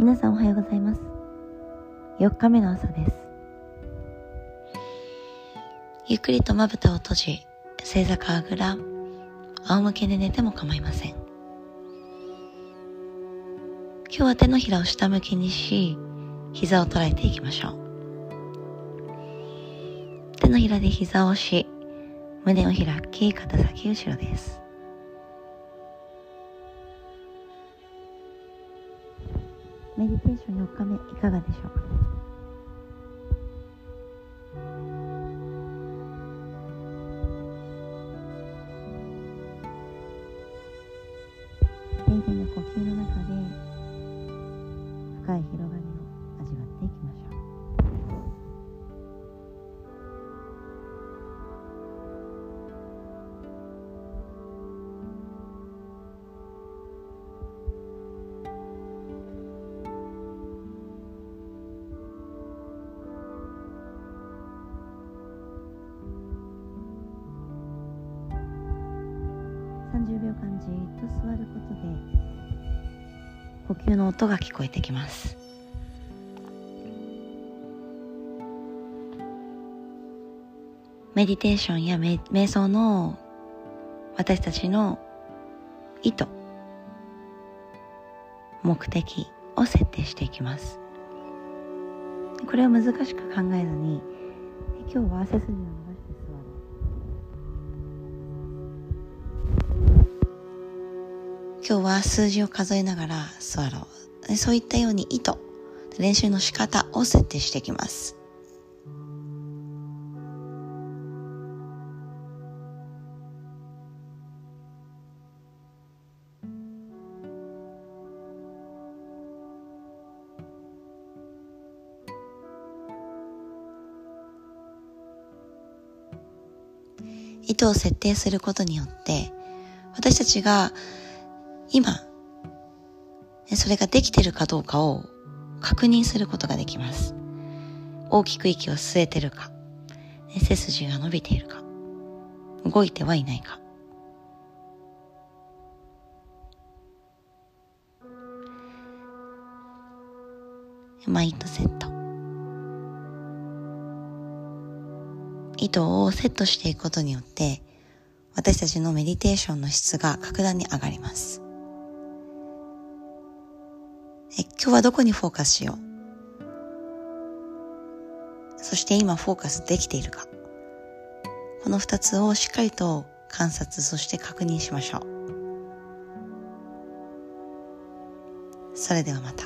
皆さんおはようございます。4日目の朝です。ゆっくりとまぶたを閉じ正座かあぐら仰向けで寝ても構いません。今日は手のひらを下向きにし膝を捉えていきましょう。手のひらで膝を押し胸を開き肩先後ろです。メディテーション4日目いかがでしょう？か丁寧30秒間じっと座ることで呼吸の音が聞こえてきます。メディテーションや瞑想の私たちの意図目的を設定していきます。これを難しく考えずに今日は背筋を今日は数字を数えながら座ろう。そういったように意図練習の仕方を設定していきます。意図を設定することによって私たちが今それができてるかどうかを確認することができます。大きく息を吸えてるか背筋が伸びているか動いてはいないか。マインドセット。意図をセットしていくことによって私たちのメディテーションの質が格段に上がります。今日はどこにフォーカスしよう？そして今フォーカスできているか？この二つをしっかりと観察そして確認しましょう。それではまた。